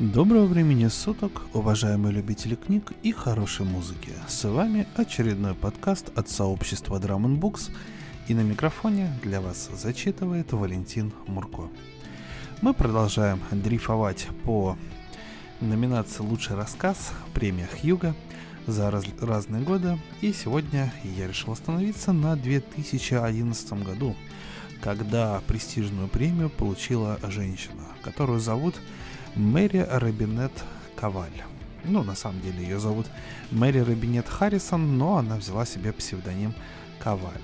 Доброго времени суток, уважаемые любители книг и хорошей музыки. С вами очередной подкаст от сообщества Drum Books, и на микрофоне для вас зачитывает Валентин Мурко. Мы продолжаем дрейфовать по номинации «Лучший рассказ» премия Хьюга за раз, разные годы, и сегодня я решил остановиться на 2011 году, когда престижную премию получила женщина, которую зовут Мэри Робинет Коваль. Ну, на самом деле ее зовут Мэри Робинет Харрисон, но она взяла себе псевдоним Коваль.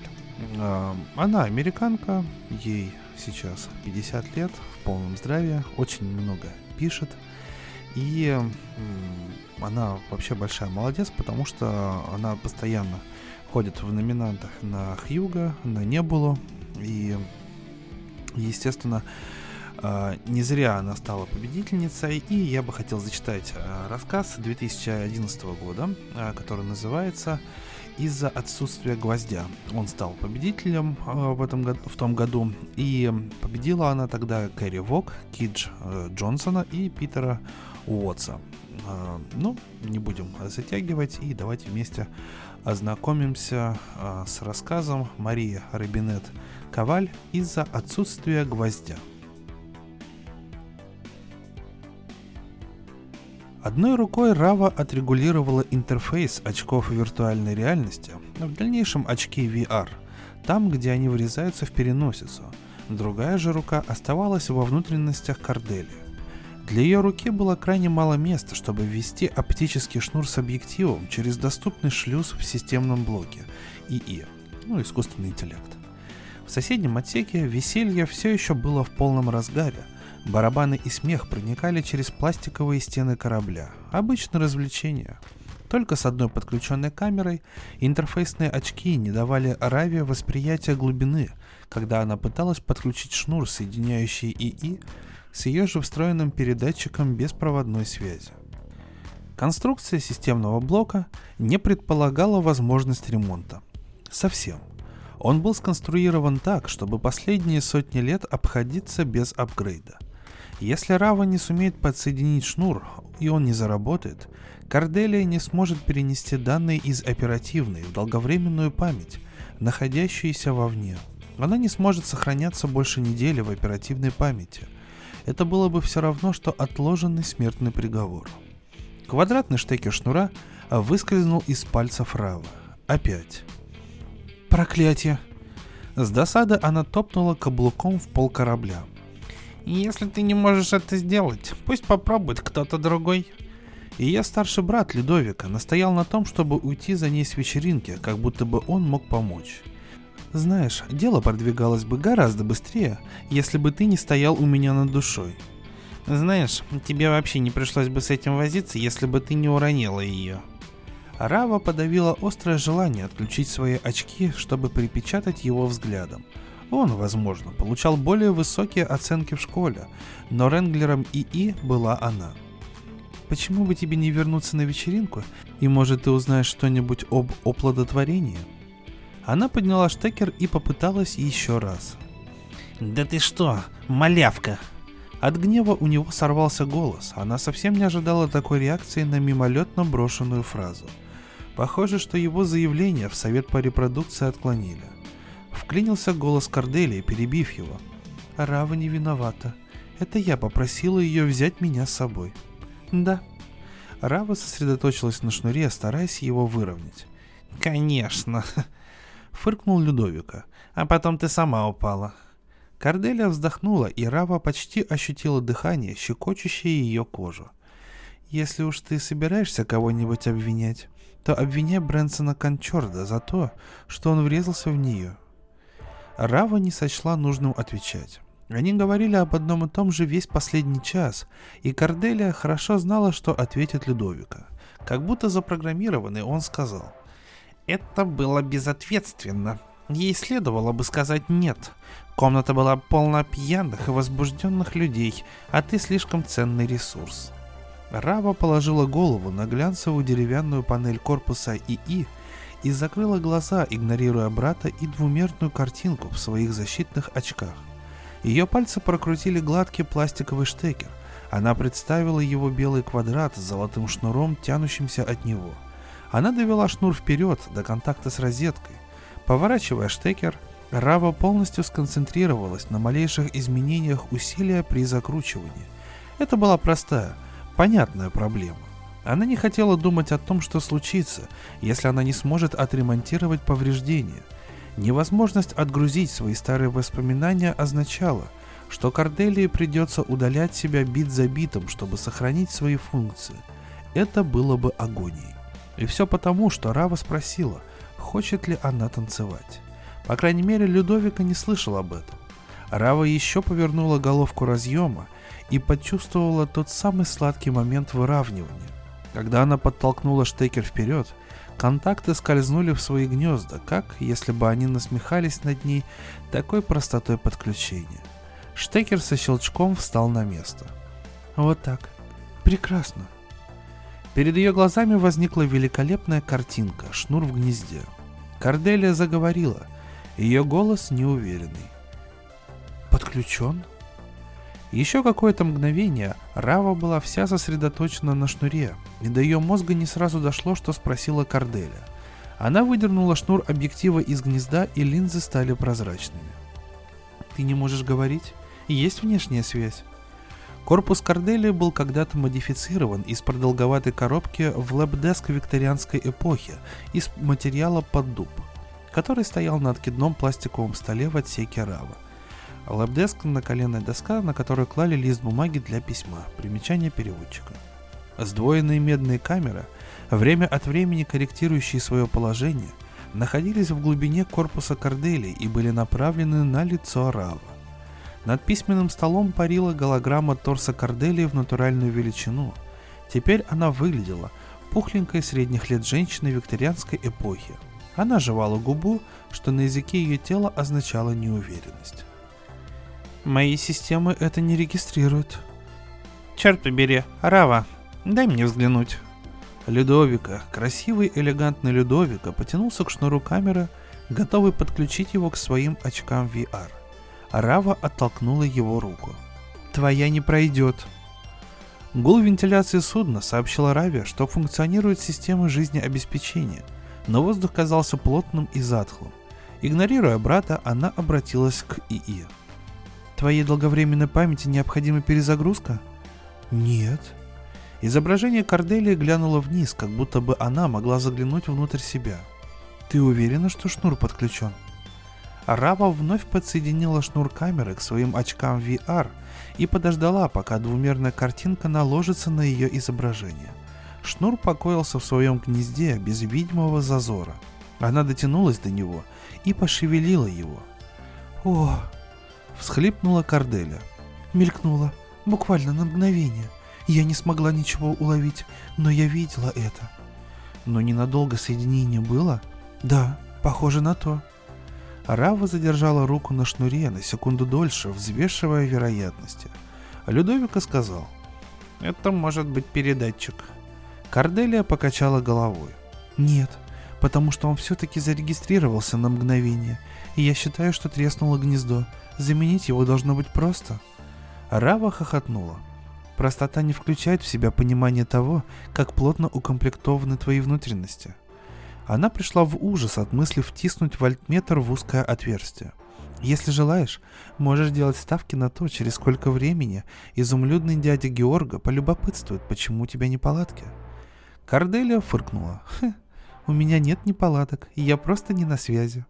Она американка, ей сейчас 50 лет, в полном здравии, очень много пишет. И она вообще большая молодец, потому что она постоянно ходит в номинантах на Хьюга, на Небулу. И, естественно, а, не зря она стала победительницей, и я бы хотел зачитать а, рассказ 2011 года, а, который называется «Из-за отсутствия гвоздя». Он стал победителем в, этом в том году, и победила она тогда Кэрри Вок, Кидж э, Джонсона и Питера Уотса. Ну, не будем затягивать, и давайте вместе ознакомимся с рассказом Марии Робинет Коваль «Из-за отсутствия гвоздя». Одной рукой Рава отрегулировала интерфейс очков виртуальной реальности, в дальнейшем очки VR, там, где они врезаются в переносицу. Другая же рука оставалась во внутренностях Кордели. Для ее руки было крайне мало места, чтобы ввести оптический шнур с объективом через доступный шлюз в системном блоке ИИ, ну, искусственный интеллект. В соседнем отсеке веселье все еще было в полном разгаре – Барабаны и смех проникали через пластиковые стены корабля. Обычное развлечение. Только с одной подключенной камерой интерфейсные очки не давали Араве восприятия глубины, когда она пыталась подключить шнур, соединяющий ИИ, с ее же встроенным передатчиком беспроводной связи. Конструкция системного блока не предполагала возможность ремонта. Совсем. Он был сконструирован так, чтобы последние сотни лет обходиться без апгрейда. Если Рава не сумеет подсоединить шнур, и он не заработает, Корделия не сможет перенести данные из оперативной в долговременную память, находящуюся вовне. Она не сможет сохраняться больше недели в оперативной памяти. Это было бы все равно, что отложенный смертный приговор. Квадратный штекер шнура выскользнул из пальцев Рава. Опять. Проклятие! С досады она топнула каблуком в пол корабля – если ты не можешь это сделать, пусть попробует кто-то другой. Ее старший брат Людовика настоял на том, чтобы уйти за ней с вечеринки, как будто бы он мог помочь. Знаешь, дело продвигалось бы гораздо быстрее, если бы ты не стоял у меня над душой. Знаешь, тебе вообще не пришлось бы с этим возиться, если бы ты не уронила ее. Рава подавила острое желание отключить свои очки, чтобы припечатать его взглядом – он, возможно, получал более высокие оценки в школе, но Ренглером ИИ была она. Почему бы тебе не вернуться на вечеринку, и может ты узнаешь что-нибудь об оплодотворении? Она подняла штекер и попыталась еще раз. «Да ты что, малявка!» От гнева у него сорвался голос, она совсем не ожидала такой реакции на мимолетно брошенную фразу. Похоже, что его заявление в совет по репродукции отклонили. Вклинился голос Корделии, перебив его. Рава не виновата. Это я попросила ее взять меня с собой. Да. Рава сосредоточилась на шнуре, стараясь его выровнять. Конечно. Фыркнул Людовика. А потом ты сама упала. Корделия вздохнула, и Рава почти ощутила дыхание, щекочущее ее кожу. Если уж ты собираешься кого-нибудь обвинять, то обвиняй Брэнсона Кончорда за то, что он врезался в нее. Рава не сочла нужным отвечать. Они говорили об одном и том же весь последний час, и Корделия хорошо знала, что ответит Людовика. Как будто запрограммированный он сказал. «Это было безответственно. Ей следовало бы сказать «нет». Комната была полна пьяных и возбужденных людей, а ты слишком ценный ресурс». Рава положила голову на глянцевую деревянную панель корпуса ИИ и закрыла глаза, игнорируя брата и двумерную картинку в своих защитных очках. Ее пальцы прокрутили гладкий пластиковый штекер, Она представила его белый квадрат с золотым шнуром, тянущимся от него. Она довела шнур вперед до контакта с розеткой. Поворачивая штекер, Рава полностью сконцентрировалась на малейших изменениях усилия при закручивании. Это была простая, понятная проблема. Она не хотела думать о том, что случится, если она не сможет отремонтировать повреждения. Невозможность отгрузить свои старые воспоминания означала, что Корделии придется удалять себя бит за битом, чтобы сохранить свои функции. Это было бы агонией. И все потому, что Рава спросила, хочет ли она танцевать. По крайней мере, Людовика не слышал об этом. Рава еще повернула головку разъема и почувствовала тот самый сладкий момент выравнивания. Когда она подтолкнула штекер вперед, контакты скользнули в свои гнезда, как если бы они насмехались над ней такой простотой подключения. Штекер со щелчком встал на место. Вот так. Прекрасно. Перед ее глазами возникла великолепная картинка, шнур в гнезде. Корделия заговорила, ее голос неуверенный. «Подключен?» Еще какое-то мгновение Рава была вся сосредоточена на шнуре, и до ее мозга не сразу дошло, что спросила Корделия. Она выдернула шнур объектива из гнезда, и линзы стали прозрачными. «Ты не можешь говорить? Есть внешняя связь?» Корпус Корделии был когда-то модифицирован из продолговатой коробки в лэбдеск викторианской эпохи из материала под дуб, который стоял на откидном пластиковом столе в отсеке Рава. Лэбдеск – наколенная доска, на которую клали лист бумаги для письма. Примечание переводчика. Сдвоенные медные камеры, время от времени корректирующие свое положение, находились в глубине корпуса Кордели и были направлены на лицо Рава. Над письменным столом парила голограмма торса Корделии в натуральную величину. Теперь она выглядела пухленькой средних лет женщины викторианской эпохи. Она жевала губу, что на языке ее тела означало неуверенность. Мои системы это не регистрируют. Черт побери, Рава, дай мне взглянуть. Людовика, красивый элегантный Людовика, потянулся к шнуру камеры, готовый подключить его к своим очкам VR. Рава оттолкнула его руку. «Твоя не пройдет». Гул вентиляции судна сообщила Раве, что функционирует система жизнеобеспечения, но воздух казался плотным и затхлым. Игнорируя брата, она обратилась к ИИ. Твоей долговременной памяти необходима перезагрузка? Нет. Изображение Корделии глянуло вниз, как будто бы она могла заглянуть внутрь себя. Ты уверена, что шнур подключен? Рава вновь подсоединила шнур камеры к своим очкам VR и подождала, пока двумерная картинка наложится на ее изображение. Шнур покоился в своем гнезде без видимого зазора. Она дотянулась до него и пошевелила его. «О, Всхлипнула Корделя. Мелькнула, буквально на мгновение. Я не смогла ничего уловить, но я видела это. Но ненадолго соединение было? Да, похоже на то. Рава задержала руку на шнуре на секунду дольше, взвешивая вероятности. Людовика сказал, «Это может быть передатчик». Корделия покачала головой. «Нет, потому что он все-таки зарегистрировался на мгновение, и я считаю, что треснуло гнездо. Заменить его должно быть просто. Рава хохотнула. Простота не включает в себя понимание того, как плотно укомплектованы твои внутренности. Она пришла в ужас от мысли втиснуть вольтметр в узкое отверстие. Если желаешь, можешь делать ставки на то, через сколько времени изумлюдный дядя Георга полюбопытствует, почему у тебя неполадки. Корделия фыркнула. Хе, у меня нет неполадок, и я просто не на связи.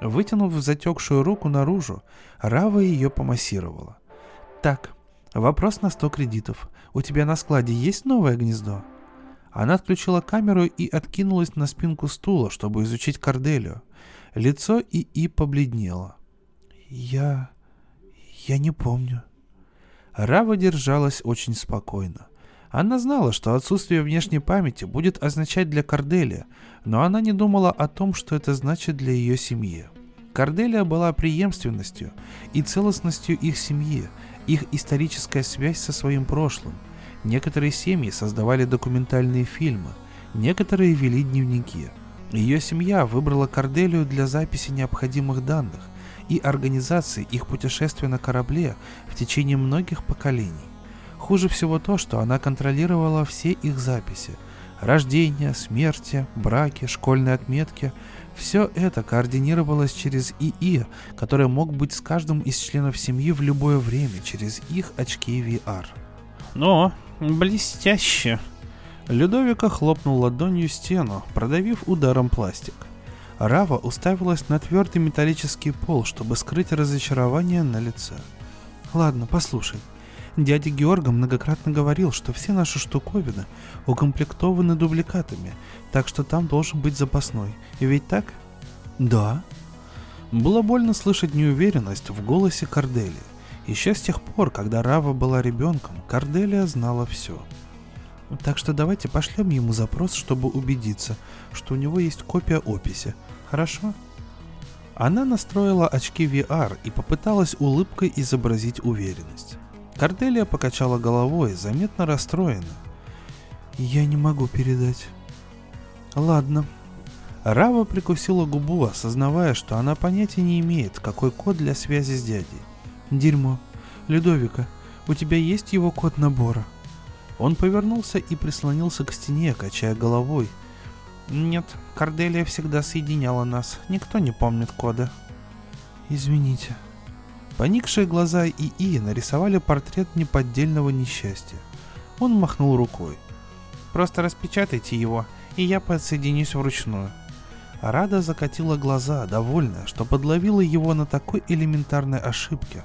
Вытянув затекшую руку наружу, Рава ее помассировала. «Так, вопрос на 100 кредитов. У тебя на складе есть новое гнездо?» Она отключила камеру и откинулась на спинку стула, чтобы изучить Корделию. Лицо ИИ побледнело. «Я... я не помню». Рава держалась очень спокойно. Она знала, что отсутствие внешней памяти будет означать для Корделия, но она не думала о том, что это значит для ее семьи. Корделия была преемственностью и целостностью их семьи, их историческая связь со своим прошлым. Некоторые семьи создавали документальные фильмы, некоторые вели дневники. Ее семья выбрала Корделию для записи необходимых данных и организации их путешествия на корабле в течение многих поколений. Хуже всего то, что она контролировала все их записи. Рождение, смерти, браки, школьные отметки – все это координировалось через ИИ, который мог быть с каждым из членов семьи в любое время через их очки VR. «О, блестяще!» Людовика хлопнул ладонью стену, продавив ударом пластик. Рава уставилась на твердый металлический пол, чтобы скрыть разочарование на лице. «Ладно, послушай. Дядя Георга многократно говорил, что все наши штуковины укомплектованы дубликатами, так что там должен быть запасной. И ведь так? Да. Было больно слышать неуверенность в голосе Кордели. Еще с тех пор, когда Рава была ребенком, Корделия знала все. Так что давайте пошлем ему запрос, чтобы убедиться, что у него есть копия описи. Хорошо? Она настроила очки VR и попыталась улыбкой изобразить уверенность. Корделия покачала головой, заметно расстроена. «Я не могу передать». «Ладно». Рава прикусила губу, осознавая, что она понятия не имеет, какой код для связи с дядей. «Дерьмо. Людовика, у тебя есть его код набора?» Он повернулся и прислонился к стене, качая головой. «Нет, Корделия всегда соединяла нас. Никто не помнит кода». «Извините», Поникшие глаза ИИ нарисовали портрет неподдельного несчастья. Он махнул рукой. «Просто распечатайте его, и я подсоединюсь вручную». Рада закатила глаза, довольная, что подловила его на такой элементарной ошибке.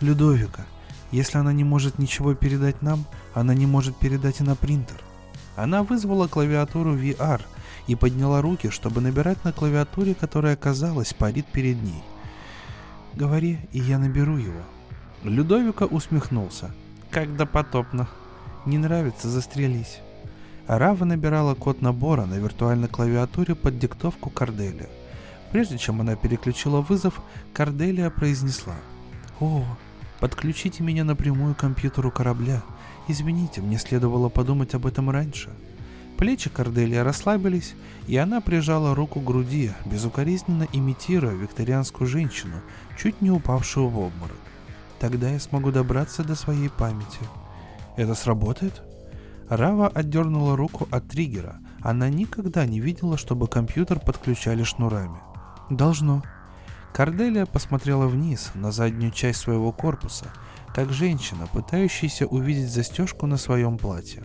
«Людовика, если она не может ничего передать нам, она не может передать и на принтер». Она вызвала клавиатуру VR и подняла руки, чтобы набирать на клавиатуре, которая, казалось, парит перед ней – Говори, и я наберу его. Людовика усмехнулся. Как допотопно. Не нравится, застрелись. Арава набирала код набора на виртуальной клавиатуре под диктовку Корделия. Прежде чем она переключила вызов, Корделия произнесла. «О, подключите меня напрямую к компьютеру корабля. Извините, мне следовало подумать об этом раньше». Плечи Корделия расслабились, и она прижала руку к груди, безукоризненно имитируя викторианскую женщину, чуть не упавшую в обморок. Тогда я смогу добраться до своей памяти. Это сработает? Рава отдернула руку от триггера. Она никогда не видела, чтобы компьютер подключали шнурами. Должно. Корделия посмотрела вниз, на заднюю часть своего корпуса, как женщина, пытающаяся увидеть застежку на своем платье.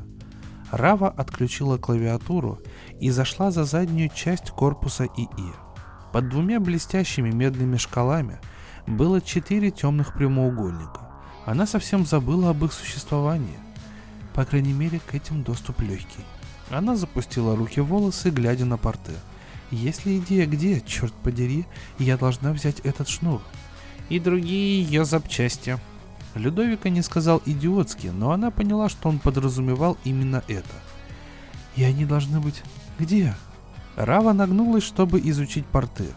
Рава отключила клавиатуру и зашла за заднюю часть корпуса ИИ. Под двумя блестящими медными шкалами было четыре темных прямоугольника. Она совсем забыла об их существовании. По крайней мере, к этим доступ легкий. Она запустила руки в волосы, глядя на порты. Если идея где, черт подери, я должна взять этот шнур. И другие ее запчасти, Людовика не сказал идиотски, но она поняла, что он подразумевал именно это. «И они должны быть... где?» Рава нагнулась, чтобы изучить порты.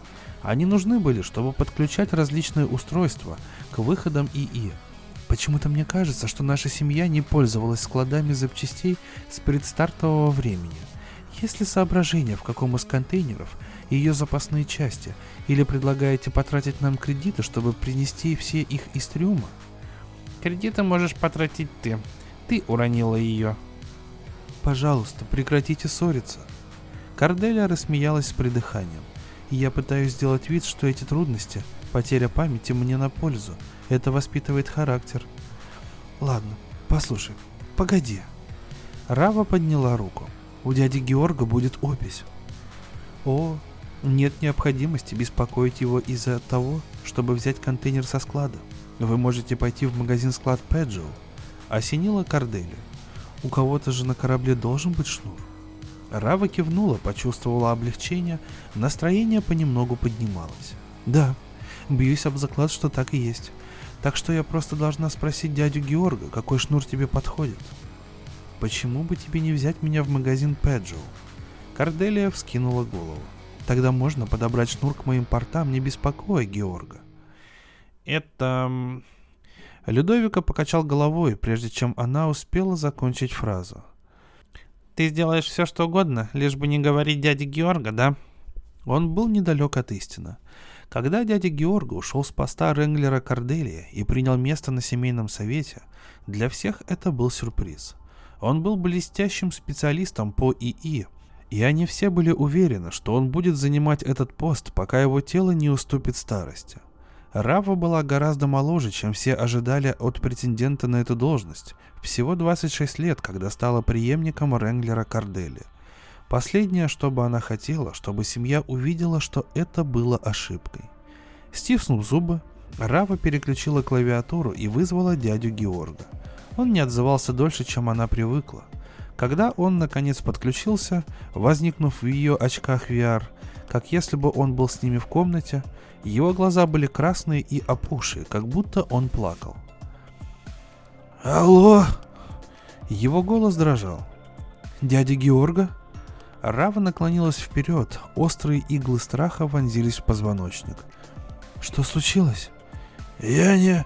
Они нужны были, чтобы подключать различные устройства к выходам ИИ. Почему-то мне кажется, что наша семья не пользовалась складами запчастей с предстартового времени. Есть ли соображение, в каком из контейнеров ее запасные части, или предлагаете потратить нам кредиты, чтобы принести все их из трюма? Кредиты можешь потратить ты. Ты уронила ее. Пожалуйста, прекратите ссориться. Корделия рассмеялась с придыханием. И я пытаюсь сделать вид, что эти трудности, потеря памяти мне на пользу. Это воспитывает характер. Ладно, послушай, погоди. Рава подняла руку. У дяди Георга будет опись. О, нет необходимости беспокоить его из-за того, чтобы взять контейнер со склада. Вы можете пойти в магазин склад Педжио. Осенила Кордели. У кого-то же на корабле должен быть шнур. Рава кивнула, почувствовала облегчение, настроение понемногу поднималось. Да, бьюсь об заклад, что так и есть. Так что я просто должна спросить дядю Георга, какой шнур тебе подходит. Почему бы тебе не взять меня в магазин Педжио? Корделия вскинула голову. Тогда можно подобрать шнур к моим портам, не беспокоя Георга. Это... Людовика покачал головой, прежде чем она успела закончить фразу. «Ты сделаешь все, что угодно, лишь бы не говорить дяде Георга, да?» Он был недалек от истины. Когда дядя Георга ушел с поста Ренглера Корделия и принял место на семейном совете, для всех это был сюрприз. Он был блестящим специалистом по ИИ, и они все были уверены, что он будет занимать этот пост, пока его тело не уступит старости. Рава была гораздо моложе, чем все ожидали от претендента на эту должность. Всего 26 лет, когда стала преемником Ренглера Кардели. Последнее, что бы она хотела, чтобы семья увидела, что это было ошибкой. Стиснув зубы, Рава переключила клавиатуру и вызвала дядю Георга. Он не отзывался дольше, чем она привыкла. Когда он наконец подключился, возникнув в ее очках VR, как если бы он был с ними в комнате, его глаза были красные и опухшие, как будто он плакал. «Алло!» Его голос дрожал. «Дядя Георга?» Рава наклонилась вперед, острые иглы страха вонзились в позвоночник. «Что случилось?» «Я не...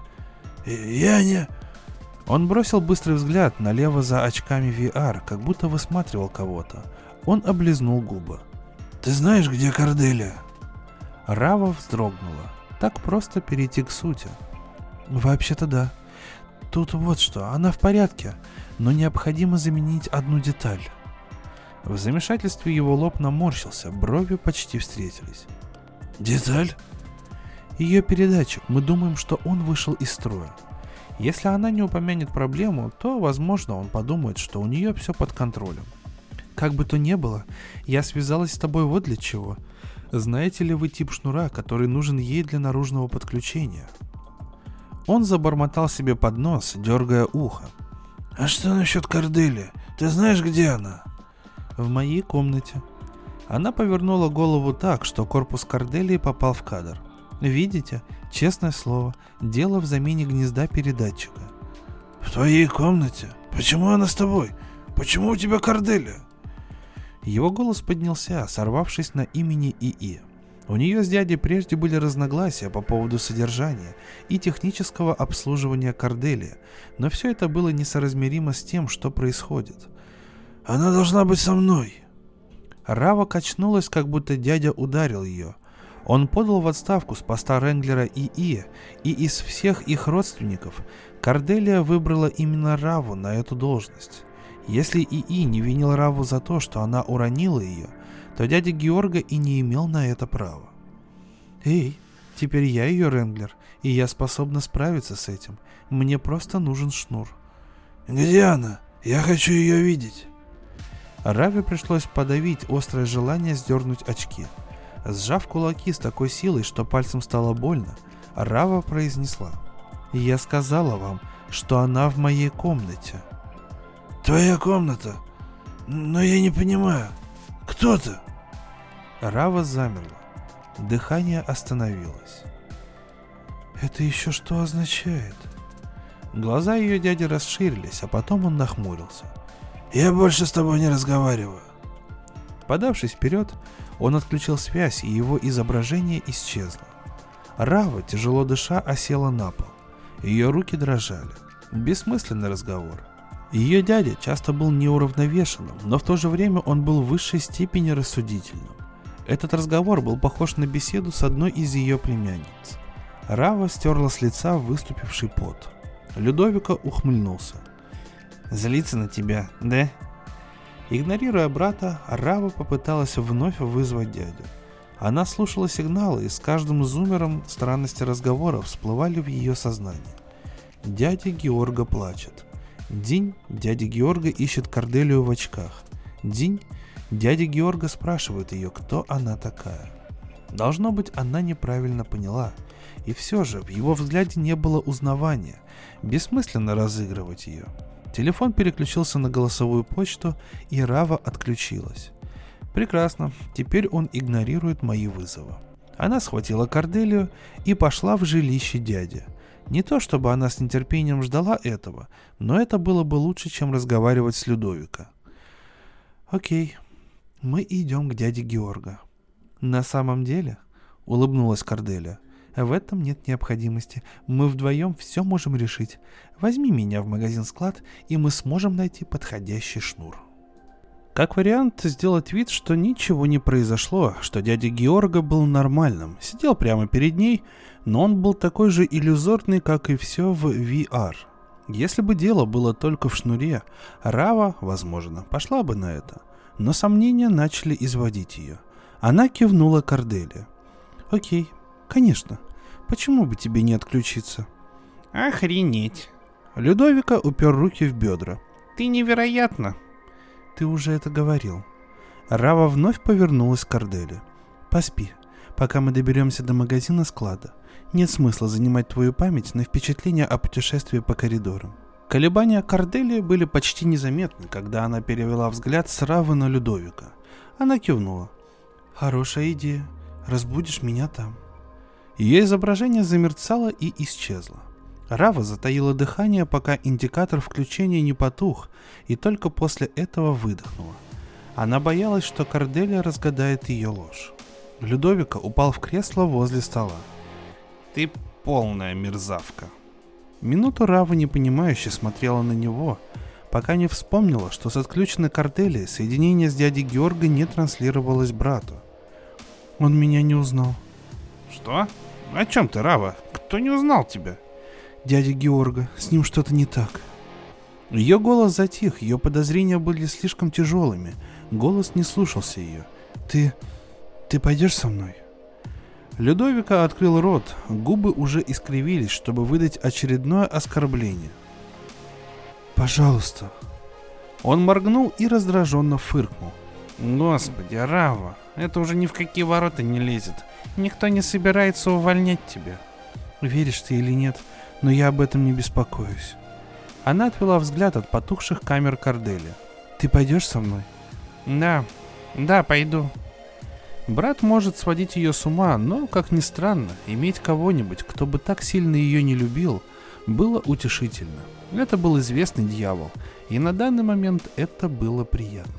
я не...» Он бросил быстрый взгляд налево за очками VR, как будто высматривал кого-то. Он облизнул губы. «Ты знаешь, где Корделия?» Рава вздрогнула. Так просто перейти к сути. Вообще-то да. Тут вот что, она в порядке, но необходимо заменить одну деталь. В замешательстве его лоб наморщился, брови почти встретились. «Деталь?» Ее передатчик, мы думаем, что он вышел из строя. Если она не упомянет проблему, то, возможно, он подумает, что у нее все под контролем. Как бы то ни было, я связалась с тобой вот для чего – знаете ли вы тип шнура, который нужен ей для наружного подключения? Он забормотал себе под нос, дергая ухо. А что насчет Кордели? Ты знаешь, где она? В моей комнате. Она повернула голову так, что корпус Корделии попал в кадр. Видите, честное слово, дело в замене гнезда передатчика. В твоей комнате? Почему она с тобой? Почему у тебя Корделия? Его голос поднялся, сорвавшись на имени ИИ. У нее с дядей прежде были разногласия по поводу содержания и технического обслуживания Корделия, но все это было несоразмеримо с тем, что происходит. «Она должна быть со мной!» Рава качнулась, как будто дядя ударил ее. Он подал в отставку с поста Ренглера ИИ, и из всех их родственников Корделия выбрала именно Раву на эту должность. Если ИИ не винил Раву за то, что она уронила ее, то дядя Георга и не имел на это права. «Эй, теперь я ее Ренглер, и я способна справиться с этим. Мне просто нужен шнур». «Где она? Я хочу ее видеть». Раве пришлось подавить острое желание сдернуть очки. Сжав кулаки с такой силой, что пальцем стало больно, Рава произнесла. «Я сказала вам, что она в моей комнате». Твоя комната. Но я не понимаю. Кто ты? Рава замерла. Дыхание остановилось. Это еще что означает? Глаза ее дяди расширились, а потом он нахмурился. Я больше с тобой не разговариваю. Подавшись вперед, он отключил связь, и его изображение исчезло. Рава, тяжело дыша, осела на пол. Ее руки дрожали. Бессмысленный разговор. Ее дядя часто был неуравновешенным, но в то же время он был в высшей степени рассудительным. Этот разговор был похож на беседу с одной из ее племянниц. Рава стерла с лица выступивший пот. Людовика ухмыльнулся. «Злиться на тебя, да?» Игнорируя брата, Рава попыталась вновь вызвать дядю. Она слушала сигналы, и с каждым зумером странности разговора всплывали в ее сознание. Дядя Георга плачет – День дядя Георга ищет Корделию в очках. День дядя Георга спрашивает ее, кто она такая. Должно быть, она неправильно поняла. И все же в его взгляде не было узнавания. Бессмысленно разыгрывать ее. Телефон переключился на голосовую почту, и Рава отключилась. Прекрасно, теперь он игнорирует мои вызовы. Она схватила Корделию и пошла в жилище дяди – не то чтобы она с нетерпением ждала этого, но это было бы лучше, чем разговаривать с Людовика. «Окей, мы идем к дяде Георга». «На самом деле», — улыбнулась Корделия, — «в этом нет необходимости. Мы вдвоем все можем решить. Возьми меня в магазин-склад, и мы сможем найти подходящий шнур». Как вариант, сделать вид, что ничего не произошло, что дядя Георга был нормальным, сидел прямо перед ней, но он был такой же иллюзорный, как и все в VR. Если бы дело было только в шнуре, Рава, возможно, пошла бы на это. Но сомнения начали изводить ее. Она кивнула Корделе. «Окей, конечно. Почему бы тебе не отключиться?» «Охренеть!» Людовика упер руки в бедра. «Ты невероятно!» «Ты уже это говорил». Рава вновь повернулась к Корделе. «Поспи, пока мы доберемся до магазина склада. Нет смысла занимать твою память на впечатления о путешествии по коридорам. Колебания Кордели были почти незаметны, когда она перевела взгляд с Равы на Людовика. Она кивнула. «Хорошая идея. Разбудишь меня там». Ее изображение замерцало и исчезло. Рава затаила дыхание, пока индикатор включения не потух, и только после этого выдохнула. Она боялась, что Корделия разгадает ее ложь. Людовика упал в кресло возле стола. Ты полная мерзавка. Минуту Рава непонимающе смотрела на него, пока не вспомнила, что с отключенной картели соединение с дядей Георга не транслировалось брату. Он меня не узнал. Что? О чем ты, Рава? Кто не узнал тебя? Дядя Георга, с ним что-то не так. Ее голос затих, ее подозрения были слишком тяжелыми. Голос не слушался ее. Ты... ты пойдешь со мной? Людовика открыл рот, губы уже искривились, чтобы выдать очередное оскорбление. «Пожалуйста». Он моргнул и раздраженно фыркнул. «Господи, Рава, это уже ни в какие ворота не лезет. Никто не собирается увольнять тебя». «Веришь ты или нет, но я об этом не беспокоюсь». Она отвела взгляд от потухших камер Кордели. «Ты пойдешь со мной?» «Да, да, пойду», Брат может сводить ее с ума, но, как ни странно, иметь кого-нибудь, кто бы так сильно ее не любил, было утешительно. Это был известный дьявол, и на данный момент это было приятно.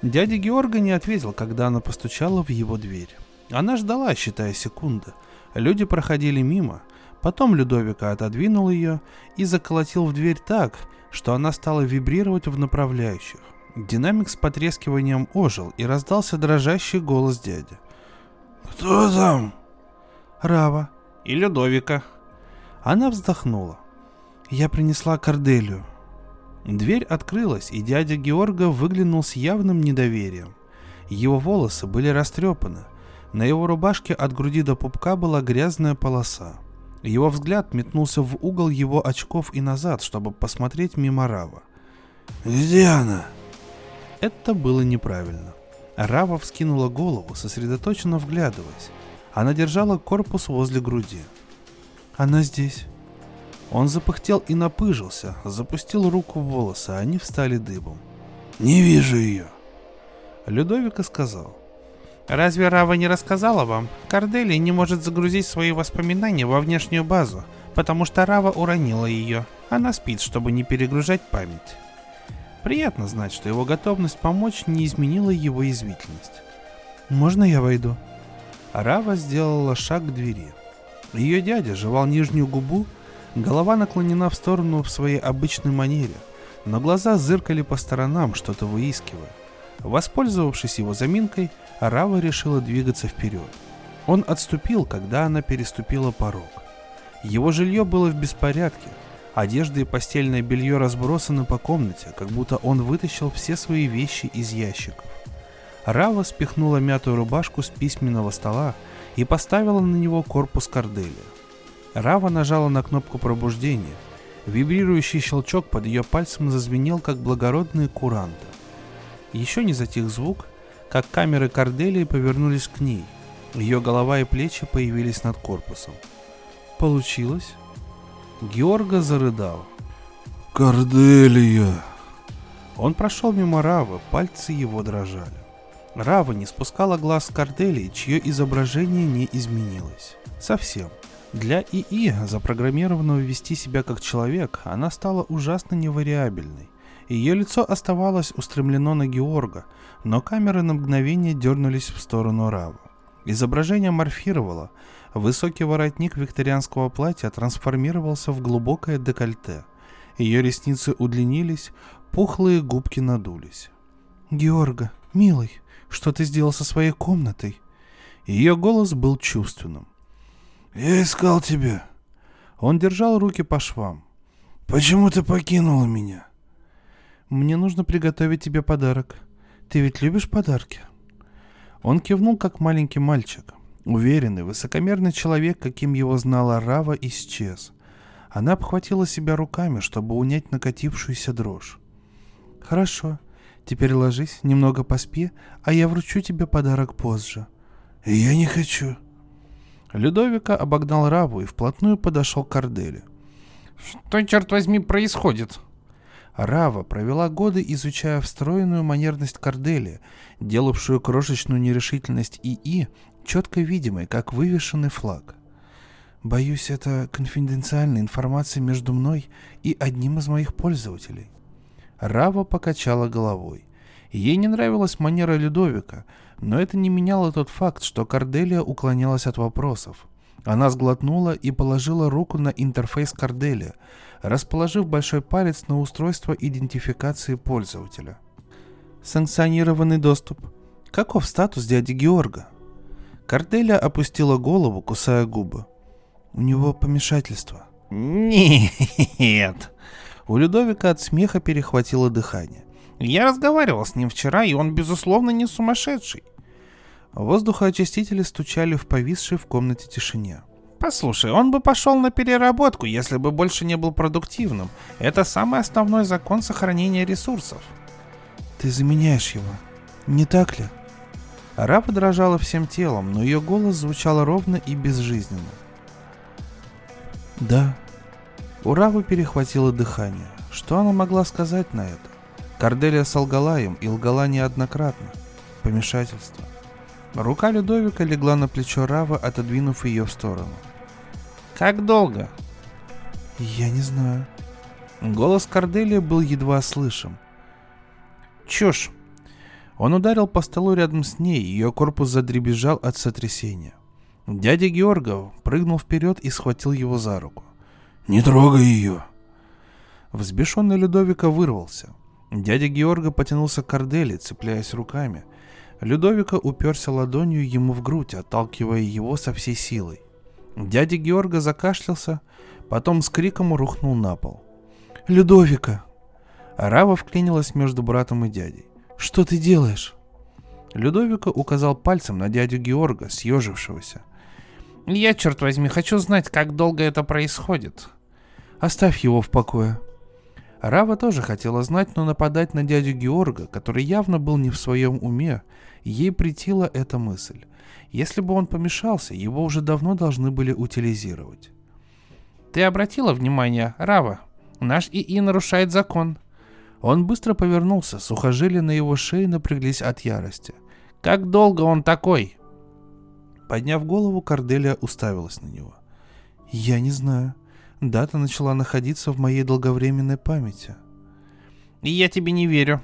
Дядя Георга не ответил, когда она постучала в его дверь. Она ждала, считая секунды. Люди проходили мимо. Потом Людовика отодвинул ее и заколотил в дверь так, что она стала вибрировать в направляющих. Динамик с потрескиванием ожил, и раздался дрожащий голос дяди. «Кто там?» «Рава». «И Людовика». Она вздохнула. «Я принесла Корделию». Дверь открылась, и дядя Георга выглянул с явным недоверием. Его волосы были растрепаны. На его рубашке от груди до пупка была грязная полоса. Его взгляд метнулся в угол его очков и назад, чтобы посмотреть мимо Рава. «Где она?» Это было неправильно. Рава вскинула голову, сосредоточенно вглядываясь. Она держала корпус возле груди. «Она здесь». Он запыхтел и напыжился, запустил руку в волосы, а они встали дыбом. «Не вижу ее». Людовика сказал. «Разве Рава не рассказала вам? Кордели не может загрузить свои воспоминания во внешнюю базу, потому что Рава уронила ее. Она спит, чтобы не перегружать память». Приятно знать, что его готовность помочь не изменила его язвительность. «Можно я войду?» Рава сделала шаг к двери. Ее дядя жевал нижнюю губу, голова наклонена в сторону в своей обычной манере, но глаза зыркали по сторонам, что-то выискивая. Воспользовавшись его заминкой, Рава решила двигаться вперед. Он отступил, когда она переступила порог. Его жилье было в беспорядке – Одежда и постельное белье разбросаны по комнате, как будто он вытащил все свои вещи из ящиков. Рава спихнула мятую рубашку с письменного стола и поставила на него корпус Корделия. Рава нажала на кнопку пробуждения. Вибрирующий щелчок под ее пальцем зазвенел, как благородные куранты. Еще не затих звук, как камеры Корделии повернулись к ней. Ее голова и плечи появились над корпусом. Получилось? Георга зарыдал. «Корделия!» Он прошел мимо Равы, пальцы его дрожали. Рава не спускала глаз с Корделии, чье изображение не изменилось. Совсем. Для ИИ, запрограммированного вести себя как человек, она стала ужасно невариабельной. Ее лицо оставалось устремлено на Георга, но камеры на мгновение дернулись в сторону Равы. Изображение морфировало, Высокий воротник викторианского платья трансформировался в глубокое декольте. Ее ресницы удлинились, Пухлые губки надулись. «Георга, милый, что ты сделал со своей комнатой?» Ее голос был чувственным. «Я искал тебя. Он держал руки по швам. Почему ты покинула меня?» «Мне нужно приготовить тебе подарок. Ты ведь любишь подарки?» Он кивнул, как маленький мальчик. Уверенный, высокомерный человек, каким его знала Рава, исчез. Она обхватила себя руками, чтобы унять накатившуюся дрожь. «Хорошо. Теперь ложись, немного поспи, а я вручу тебе подарок позже». «Я не хочу». Людовика обогнал Раву и вплотную подошел к Корделе. «Что, черт возьми, происходит?» Рава провела годы, изучая встроенную манерность Кордели, делавшую крошечную нерешительность ИИ четко видимой, как вывешенный флаг. Боюсь, это конфиденциальная информация между мной и одним из моих пользователей. Рава покачала головой. Ей не нравилась манера Людовика, но это не меняло тот факт, что Корделия уклонялась от вопросов. Она сглотнула и положила руку на интерфейс Корделия, расположив большой палец на устройство идентификации пользователя. Санкционированный доступ. Каков статус дяди Георга? Корделия опустила голову, кусая губы. У него помешательство. Нет. У Людовика от смеха перехватило дыхание. Я разговаривал с ним вчера, и он, безусловно, не сумасшедший. Воздухоочистители стучали в повисшей в комнате тишине. Послушай, он бы пошел на переработку, если бы больше не был продуктивным. Это самый основной закон сохранения ресурсов. Ты заменяешь его, не так ли? Рава дрожала всем телом, но ее голос звучал ровно и безжизненно. Да. У Равы перехватило дыхание. Что она могла сказать на это? Корделия солгала им и лгала неоднократно. Помешательство. Рука Людовика легла на плечо Равы, отодвинув ее в сторону. Как долго? Я не знаю. Голос Корделия был едва слышим. Чушь. Он ударил по столу рядом с ней, ее корпус задребезжал от сотрясения. Дядя Георгов прыгнул вперед и схватил его за руку. «Не трогай ее!» Взбешенный Людовика вырвался. Дядя Георга потянулся к Кордели, цепляясь руками. Людовика уперся ладонью ему в грудь, отталкивая его со всей силой. Дядя Георга закашлялся, потом с криком рухнул на пол. «Людовика!» Рава вклинилась между братом и дядей. «Что ты делаешь?» Людовика указал пальцем на дядю Георга, съежившегося. «Я, черт возьми, хочу знать, как долго это происходит». «Оставь его в покое». Рава тоже хотела знать, но нападать на дядю Георга, который явно был не в своем уме, ей притила эта мысль. Если бы он помешался, его уже давно должны были утилизировать. «Ты обратила внимание, Рава? Наш ИИ нарушает закон». Он быстро повернулся, сухожилия на его шее напряглись от ярости. «Как долго он такой?» Подняв голову, Корделия уставилась на него. «Я не знаю. Дата начала находиться в моей долговременной памяти». «Я тебе не верю»,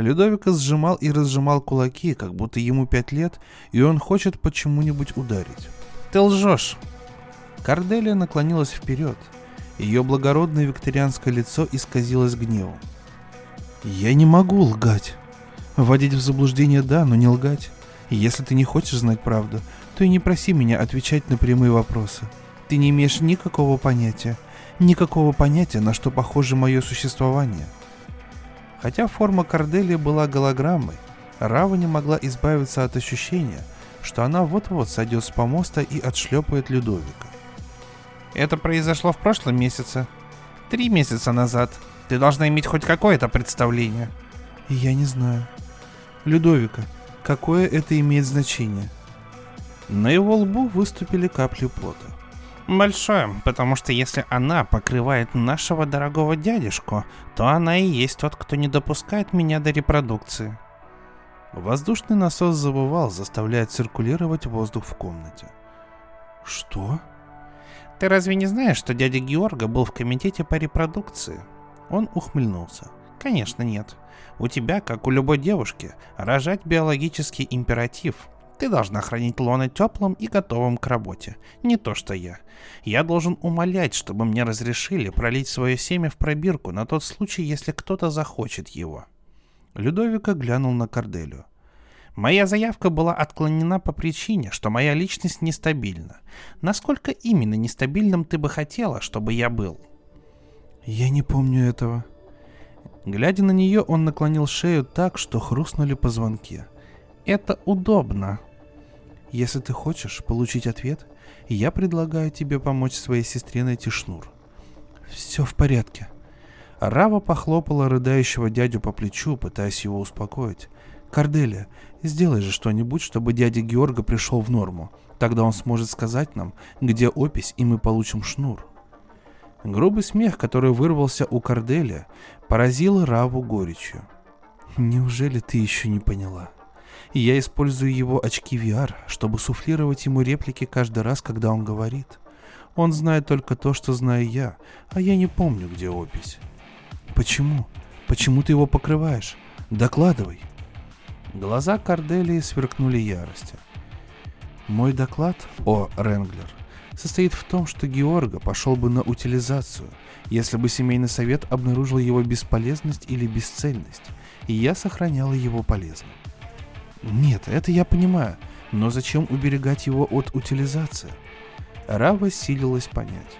Людовика сжимал и разжимал кулаки, как будто ему пять лет, и он хочет почему-нибудь ударить. «Ты лжешь!» Корделия наклонилась вперед. Ее благородное викторианское лицо исказилось гневом. «Я не могу лгать. Вводить в заблуждение да, но не лгать. Если ты не хочешь знать правду, то и не проси меня отвечать на прямые вопросы. Ты не имеешь никакого понятия, никакого понятия, на что похоже мое существование. Хотя форма Корделии была голограммой, Рава не могла избавиться от ощущения, что она вот-вот сойдет с помоста и отшлепает Людовика. Это произошло в прошлом месяце. Три месяца назад. Ты должна иметь хоть какое-то представление. Я не знаю. Людовика, какое это имеет значение? На его лбу выступили капли пота. Большое, потому что если она покрывает нашего дорогого дядюшку, то она и есть тот, кто не допускает меня до репродукции. Воздушный насос забывал, заставляя циркулировать воздух в комнате. Что? Ты разве не знаешь, что дядя Георга был в комитете по репродукции? Он ухмыльнулся. Конечно нет. У тебя, как у любой девушки, рожать биологический императив. Ты должна хранить лона теплым и готовым к работе. Не то что я. Я должен умолять, чтобы мне разрешили пролить свое семя в пробирку на тот случай, если кто-то захочет его. Людовика глянул на Корделю. Моя заявка была отклонена по причине, что моя личность нестабильна. Насколько именно нестабильным ты бы хотела, чтобы я был? Я не помню этого. Глядя на нее, он наклонил шею так, что хрустнули позвонки. Это удобно. Если ты хочешь получить ответ, я предлагаю тебе помочь своей сестре найти шнур. Все в порядке. Рава похлопала рыдающего дядю по плечу, пытаясь его успокоить. «Корделия, сделай же что-нибудь, чтобы дядя Георга пришел в норму. Тогда он сможет сказать нам, где опись, и мы получим шнур». Грубый смех, который вырвался у Корделия, поразил Раву горечью. «Неужели ты еще не поняла?» Я использую его очки VR, чтобы суфлировать ему реплики каждый раз, когда он говорит. Он знает только то, что знаю я, а я не помню, где опись. Почему? Почему ты его покрываешь? Докладывай. Глаза Корделии сверкнули яростью. Мой доклад, о Ренглер, состоит в том, что Георга пошел бы на утилизацию, если бы семейный совет обнаружил его бесполезность или бесцельность, и я сохраняла его полезным. Нет, это я понимаю, но зачем уберегать его от утилизации? Рава силилась понять.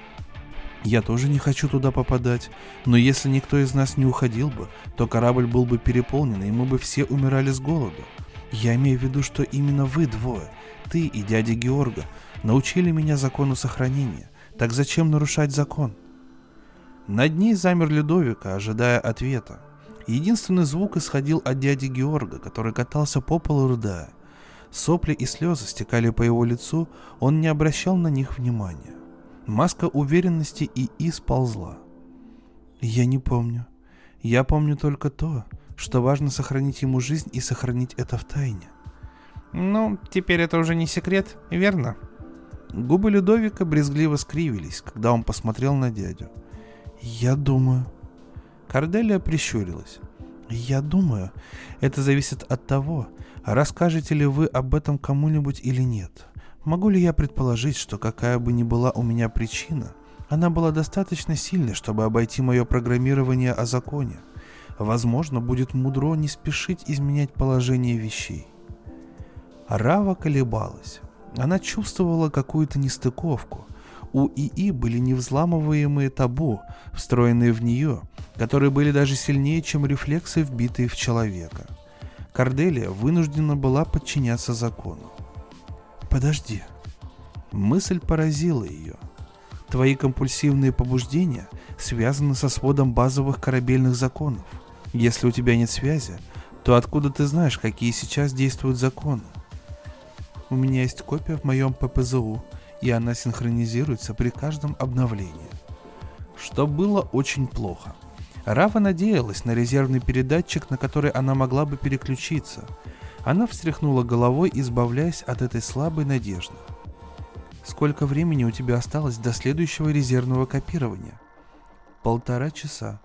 Я тоже не хочу туда попадать, но если никто из нас не уходил бы, то корабль был бы переполнен, и мы бы все умирали с голоду. Я имею в виду, что именно вы двое, ты и дядя Георга, научили меня закону сохранения. Так зачем нарушать закон? Над ней замер Людовика, ожидая ответа. Единственный звук исходил от дяди Георга, который катался по полу рыдая. Сопли и слезы стекали по его лицу, он не обращал на них внимания. Маска уверенности и и сползла. Я не помню. Я помню только то, что важно сохранить ему жизнь и сохранить это в тайне. Ну, теперь это уже не секрет, верно? Губы Людовика брезгливо скривились, когда он посмотрел на дядю. Я думаю, Корделия прищурилась. «Я думаю, это зависит от того, расскажете ли вы об этом кому-нибудь или нет. Могу ли я предположить, что какая бы ни была у меня причина, она была достаточно сильной, чтобы обойти мое программирование о законе. Возможно, будет мудро не спешить изменять положение вещей». Рава колебалась. Она чувствовала какую-то нестыковку – у ИИ были невзламываемые табу, встроенные в нее, которые были даже сильнее, чем рефлексы, вбитые в человека. Корделия вынуждена была подчиняться закону. «Подожди». Мысль поразила ее. Твои компульсивные побуждения связаны со сводом базовых корабельных законов. Если у тебя нет связи, то откуда ты знаешь, какие сейчас действуют законы? У меня есть копия в моем ППЗУ, и она синхронизируется при каждом обновлении. Что было очень плохо. Рава надеялась на резервный передатчик, на который она могла бы переключиться. Она встряхнула головой, избавляясь от этой слабой надежды. «Сколько времени у тебя осталось до следующего резервного копирования?» «Полтора часа».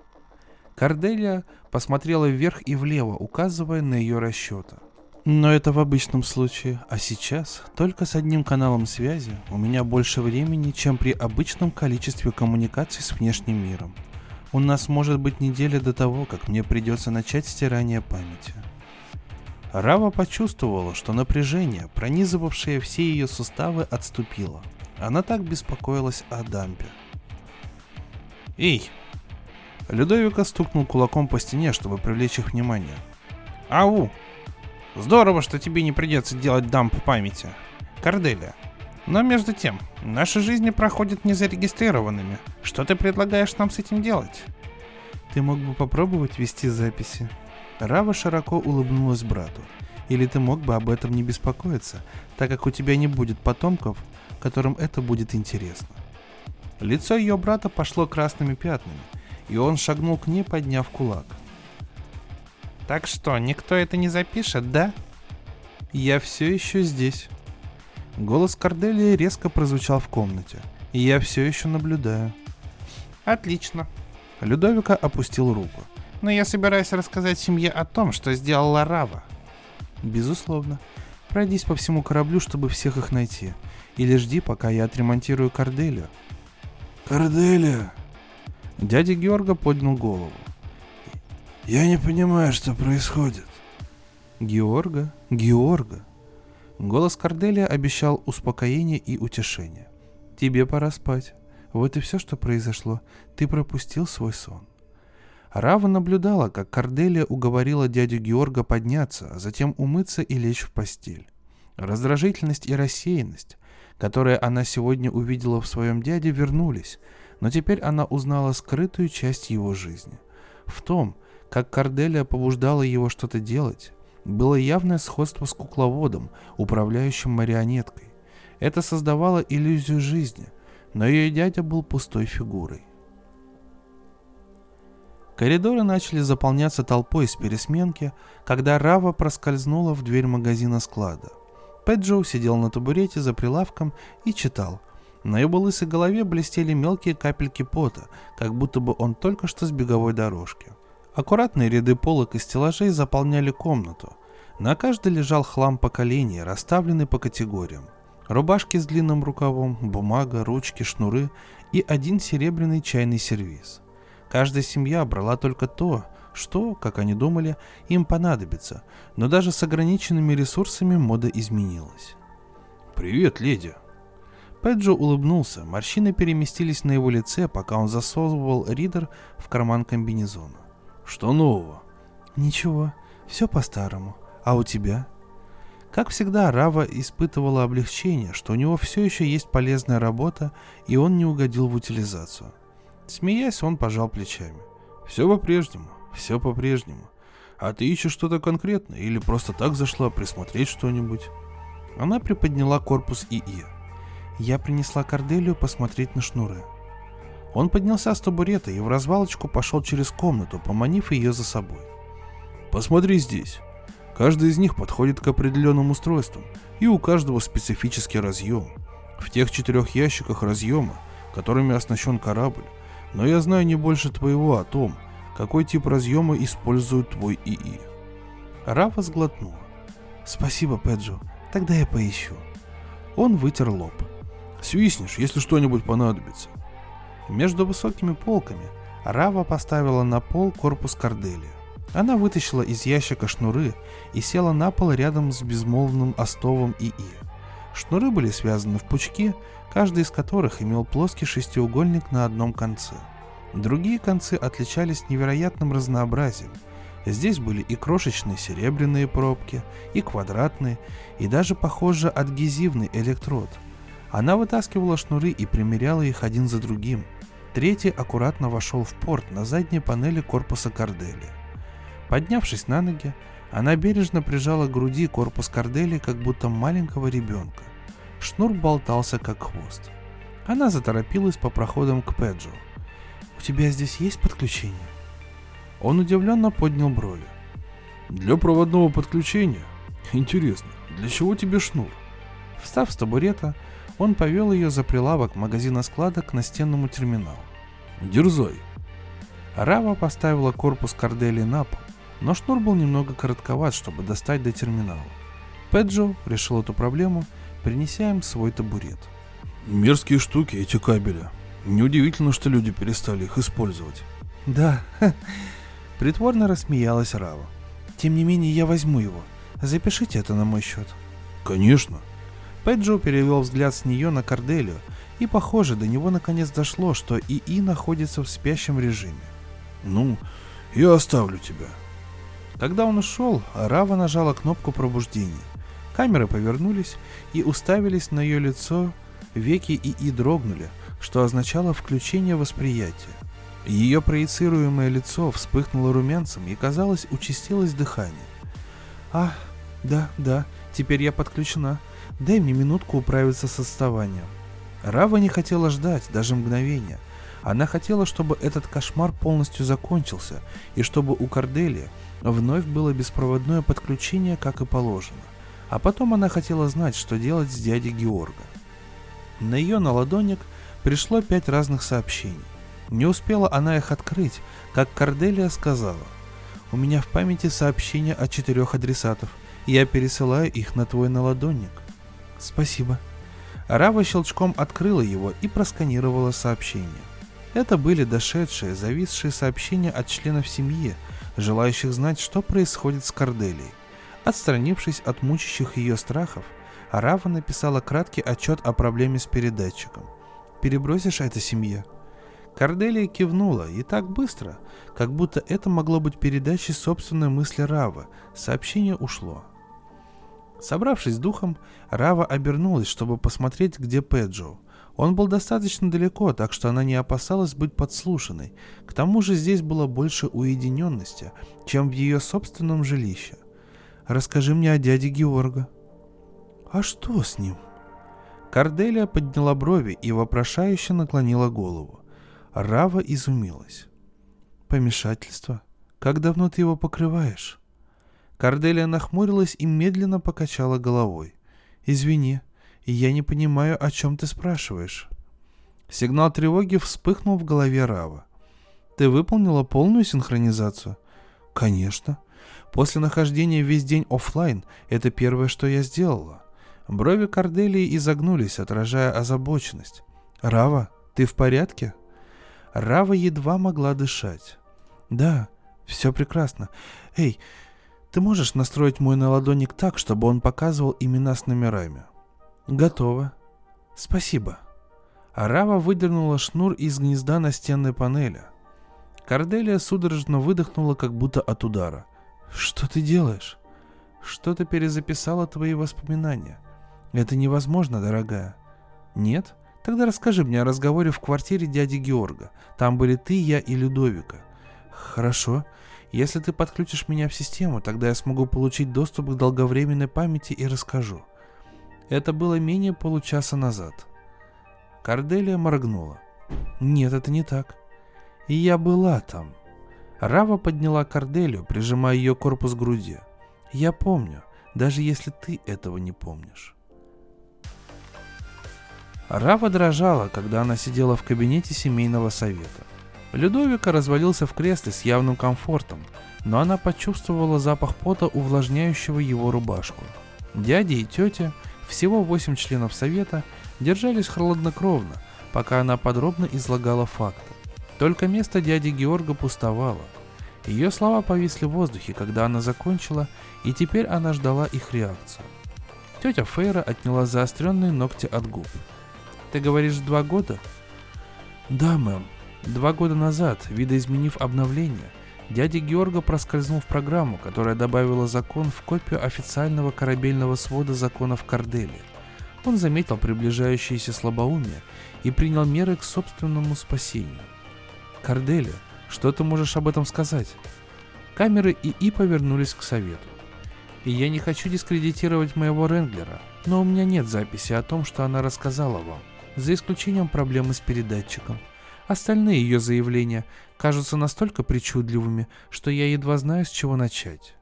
Корделия посмотрела вверх и влево, указывая на ее расчеты – но это в обычном случае, а сейчас только с одним каналом связи у меня больше времени, чем при обычном количестве коммуникаций с внешним миром. У нас может быть неделя до того, как мне придется начать стирание памяти. Рава почувствовала, что напряжение, пронизывавшее все ее суставы, отступило. Она так беспокоилась о дампе. «Эй!» Людовика стукнул кулаком по стене, чтобы привлечь их внимание. «Ау!» Здорово, что тебе не придется делать дамп памяти. Корделия. Но между тем, наши жизни проходят незарегистрированными. Что ты предлагаешь нам с этим делать? Ты мог бы попробовать вести записи. Рава широко улыбнулась брату. Или ты мог бы об этом не беспокоиться, так как у тебя не будет потомков, которым это будет интересно. Лицо ее брата пошло красными пятнами, и он шагнул к ней, подняв кулак – так что, никто это не запишет, да? Я все еще здесь. Голос Корделии резко прозвучал в комнате. Я все еще наблюдаю. Отлично. Людовика опустил руку. Но я собираюсь рассказать семье о том, что сделала Рава. Безусловно. Пройдись по всему кораблю, чтобы всех их найти. Или жди, пока я отремонтирую Корделию. Корделия, Дядя Георга поднял голову. Я не понимаю, что происходит. Георга, Георга. Голос Корделия обещал успокоение и утешение. Тебе пора спать. Вот и все, что произошло. Ты пропустил свой сон. Рава наблюдала, как Корделия уговорила дядю Георга подняться, а затем умыться и лечь в постель. Раздражительность и рассеянность, которые она сегодня увидела в своем дяде, вернулись, но теперь она узнала скрытую часть его жизни. В том, как Корделия побуждала его что-то делать, было явное сходство с кукловодом, управляющим марионеткой. Это создавало иллюзию жизни, но ее дядя был пустой фигурой. Коридоры начали заполняться толпой с пересменки, когда Рава проскользнула в дверь магазина склада. Пэджоу сидел на табурете за прилавком и читал. На его лысой голове блестели мелкие капельки пота, как будто бы он только что с беговой дорожки. Аккуратные ряды полок и стеллажей заполняли комнату. На каждой лежал хлам поколения, расставленный по категориям. Рубашки с длинным рукавом, бумага, ручки, шнуры и один серебряный чайный сервиз. Каждая семья брала только то, что, как они думали, им понадобится, но даже с ограниченными ресурсами мода изменилась. «Привет, леди!» Педжо улыбнулся, морщины переместились на его лице, пока он засовывал ридер в карман комбинезона. «Что нового?» «Ничего, все по-старому. А у тебя?» Как всегда, Рава испытывала облегчение, что у него все еще есть полезная работа, и он не угодил в утилизацию. Смеясь, он пожал плечами. «Все по-прежнему, все по-прежнему. А ты ищешь что-то конкретное или просто так зашла присмотреть что-нибудь?» Она приподняла корпус ИИ. Я принесла Корделию посмотреть на шнуры. Он поднялся с табурета и в развалочку пошел через комнату, поманив ее за собой. «Посмотри здесь. Каждый из них подходит к определенным устройствам, и у каждого специфический разъем. В тех четырех ящиках разъема, которыми оснащен корабль, но я знаю не больше твоего о том, какой тип разъема использует твой ИИ. Рафа сглотнула. Спасибо, Педжо, тогда я поищу. Он вытер лоб. Свистнешь, если что-нибудь понадобится. Между высокими полками Рава поставила на пол корпус Корделия. Она вытащила из ящика шнуры и села на пол рядом с безмолвным остовом ИИ. Шнуры были связаны в пучки, каждый из которых имел плоский шестиугольник на одном конце. Другие концы отличались невероятным разнообразием. Здесь были и крошечные серебряные пробки, и квадратные, и даже, похоже, адгезивный электрод. Она вытаскивала шнуры и примеряла их один за другим. Третий аккуратно вошел в порт на задней панели корпуса Кордели. Поднявшись на ноги, она бережно прижала к груди корпус Кордели, как будто маленького ребенка. Шнур болтался, как хвост. Она заторопилась по проходам к Педжо. «У тебя здесь есть подключение?» Он удивленно поднял брови. «Для проводного подключения? Интересно, для чего тебе шнур?» Встав с табурета, он повел ее за прилавок магазина-склада к настенному терминалу. «Дерзай!» Рава поставила корпус Кордели на пол, но шнур был немного коротковат, чтобы достать до терминала. Педжо решил эту проблему принеся им свой табурет. Мерзкие штуки эти кабели. Неудивительно, что люди перестали их использовать. Да, притворно рассмеялась Рава. Тем не менее, я возьму его. Запишите это на мой счет. Конечно. Пэджо перевел взгляд с нее на Корделию, и, похоже, до него наконец дошло, что ИИ находится в спящем режиме. Ну, я оставлю тебя. Когда он ушел, Рава нажала кнопку пробуждения. Камеры повернулись и уставились на ее лицо, веки ИИ дрогнули, что означало включение восприятия. Ее проецируемое лицо вспыхнуло румянцем и, казалось, участилось дыхание. «А, да, да, теперь я подключена. Дай мне минутку управиться с отставанием». Рава не хотела ждать даже мгновения. Она хотела, чтобы этот кошмар полностью закончился, и чтобы у Корделия вновь было беспроводное подключение, как и положено. А потом она хотела знать, что делать с дядей Георга. На ее наладонник пришло пять разных сообщений. Не успела она их открыть, как Корделия сказала. «У меня в памяти сообщение от четырех адресатов. Я пересылаю их на твой наладонник. Спасибо. Рава щелчком открыла его и просканировала сообщение. Это были дошедшие, зависшие сообщения от членов семьи, желающих знать, что происходит с Корделией. Отстранившись от мучащих ее страхов, Рава написала краткий отчет о проблеме с передатчиком. «Перебросишь это семье?» Корделия кивнула, и так быстро, как будто это могло быть передачей собственной мысли Рава. Сообщение ушло. Собравшись с духом, Рава обернулась, чтобы посмотреть, где Педжо. Он был достаточно далеко, так что она не опасалась быть подслушанной. К тому же здесь было больше уединенности, чем в ее собственном жилище. «Расскажи мне о дяде Георга». «А что с ним?» Корделия подняла брови и вопрошающе наклонила голову. Рава изумилась. «Помешательство? Как давно ты его покрываешь?» Корделия нахмурилась и медленно покачала головой. «Извини, я не понимаю, о чем ты спрашиваешь». Сигнал тревоги вспыхнул в голове Рава. «Ты выполнила полную синхронизацию?» «Конечно. После нахождения весь день офлайн это первое, что я сделала». Брови Корделии изогнулись, отражая озабоченность. «Рава, ты в порядке?» Рава едва могла дышать. «Да, все прекрасно. Эй, ты можешь настроить мой наладонник так, чтобы он показывал имена с номерами? Готово. Спасибо. Арава выдернула шнур из гнезда на стенной панели. Корделия судорожно выдохнула, как будто от удара. Что ты делаешь? Что-то перезаписала твои воспоминания. Это невозможно, дорогая. Нет? Тогда расскажи мне о разговоре в квартире дяди Георга. Там были ты, я и Людовика. Хорошо. Если ты подключишь меня в систему, тогда я смогу получить доступ к долговременной памяти и расскажу. Это было менее получаса назад. Корделия моргнула. Нет, это не так. И я была там. Рава подняла Корделию, прижимая ее корпус к груди. Я помню, даже если ты этого не помнишь. Рава дрожала, когда она сидела в кабинете семейного совета. Людовика развалился в кресле с явным комфортом, но она почувствовала запах пота, увлажняющего его рубашку. Дядя и тетя, всего восемь членов совета, держались хладнокровно, пока она подробно излагала факты. Только место дяди Георга пустовало. Ее слова повисли в воздухе, когда она закончила, и теперь она ждала их реакцию. Тетя Фейра отняла заостренные ногти от губ. «Ты говоришь, два года?» «Да, мэм», Два года назад, видоизменив обновление, дядя Георга проскользнул в программу, которая добавила закон в копию официального корабельного свода законов Кордели. Он заметил приближающееся слабоумие и принял меры к собственному спасению. Кордели, что ты можешь об этом сказать? Камеры ИИ повернулись к совету. И я не хочу дискредитировать моего Ренглера, но у меня нет записи о том, что она рассказала вам, за исключением проблемы с передатчиком – Остальные ее заявления кажутся настолько причудливыми, что я едва знаю, с чего начать.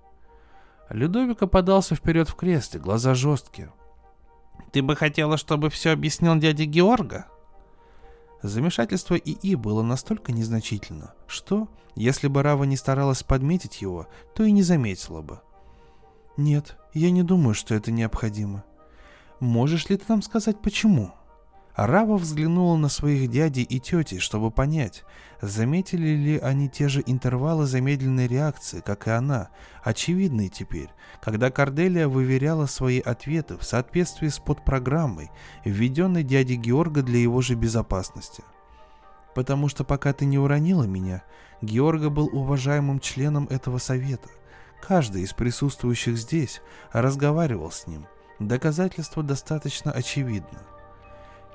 Людовика подался вперед в кресле, глаза жесткие. «Ты бы хотела, чтобы все объяснил дядя Георга?» Замешательство ИИ было настолько незначительно, что, если бы Рава не старалась подметить его, то и не заметила бы. «Нет, я не думаю, что это необходимо. Можешь ли ты нам сказать, почему?» Рава взглянула на своих дядей и тети, чтобы понять, заметили ли они те же интервалы замедленной реакции, как и она, очевидные теперь, когда Корделия выверяла свои ответы в соответствии с подпрограммой, введенной дядей Георга для его же безопасности. «Потому что пока ты не уронила меня, Георга был уважаемым членом этого совета. Каждый из присутствующих здесь разговаривал с ним. Доказательство достаточно очевидно.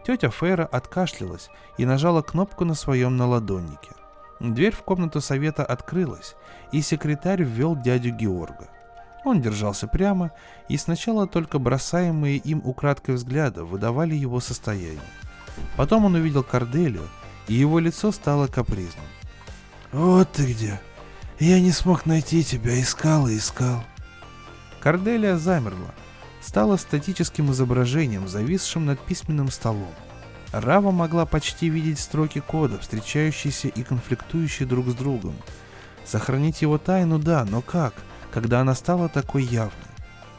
Тетя Фейра откашлялась и нажала кнопку на своем наладоннике. Дверь в комнату совета открылась, и секретарь ввел дядю Георга. Он держался прямо, и сначала только бросаемые им украдкой взгляды выдавали его состояние. Потом он увидел Корделию, и его лицо стало капризным. «Вот ты где! Я не смог найти тебя, искал и искал!» Корделия замерла, стала статическим изображением, зависшим над письменным столом. Рава могла почти видеть строки кода, встречающиеся и конфликтующие друг с другом. Сохранить его тайну – да, но как, когда она стала такой явной?